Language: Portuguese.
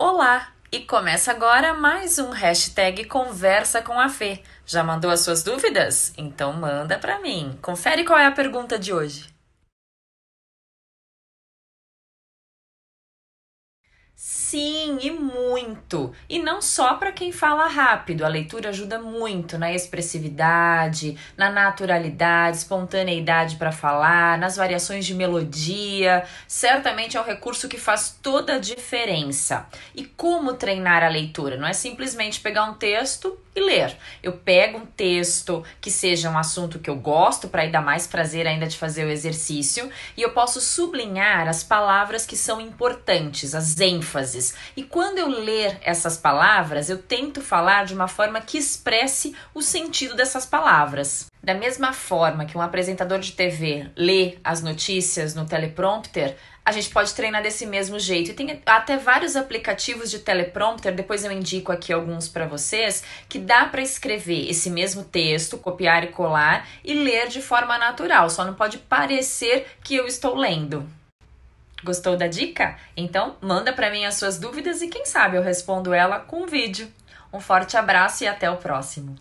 Olá! E começa agora mais um hashtag Conversa com a Fê. Já mandou as suas dúvidas? Então manda para mim. Confere qual é a pergunta de hoje. Sim, e muito. E não só para quem fala rápido. A leitura ajuda muito na expressividade, na naturalidade, espontaneidade para falar, nas variações de melodia. Certamente é um recurso que faz toda a diferença. E como treinar a leitura? Não é simplesmente pegar um texto e ler. Eu pego um texto que seja um assunto que eu gosto para dar mais prazer ainda de fazer o exercício e eu posso sublinhar as palavras que são importantes, as ênfases. E quando eu ler essas palavras, eu tento falar de uma forma que expresse o sentido dessas palavras. Da mesma forma que um apresentador de TV lê as notícias no teleprompter, a gente pode treinar desse mesmo jeito. E tem até vários aplicativos de teleprompter, depois eu indico aqui alguns para vocês, que dá para escrever esse mesmo texto, copiar e colar e ler de forma natural, só não pode parecer que eu estou lendo. Gostou da dica? Então, manda para mim as suas dúvidas e quem sabe eu respondo ela com um vídeo. Um forte abraço e até o próximo.